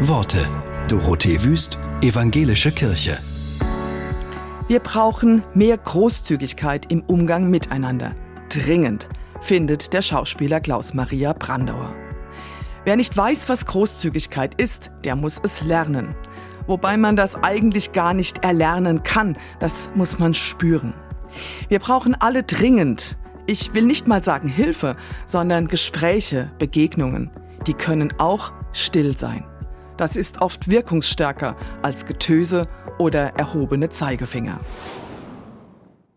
Worte. Dorothee Wüst, Evangelische Kirche. Wir brauchen mehr Großzügigkeit im Umgang miteinander. Dringend, findet der Schauspieler Klaus Maria Brandauer. Wer nicht weiß, was Großzügigkeit ist, der muss es lernen. Wobei man das eigentlich gar nicht erlernen kann, das muss man spüren. Wir brauchen alle dringend, ich will nicht mal sagen Hilfe, sondern Gespräche, Begegnungen. Die können auch still sein. Das ist oft wirkungsstärker als Getöse oder erhobene Zeigefinger.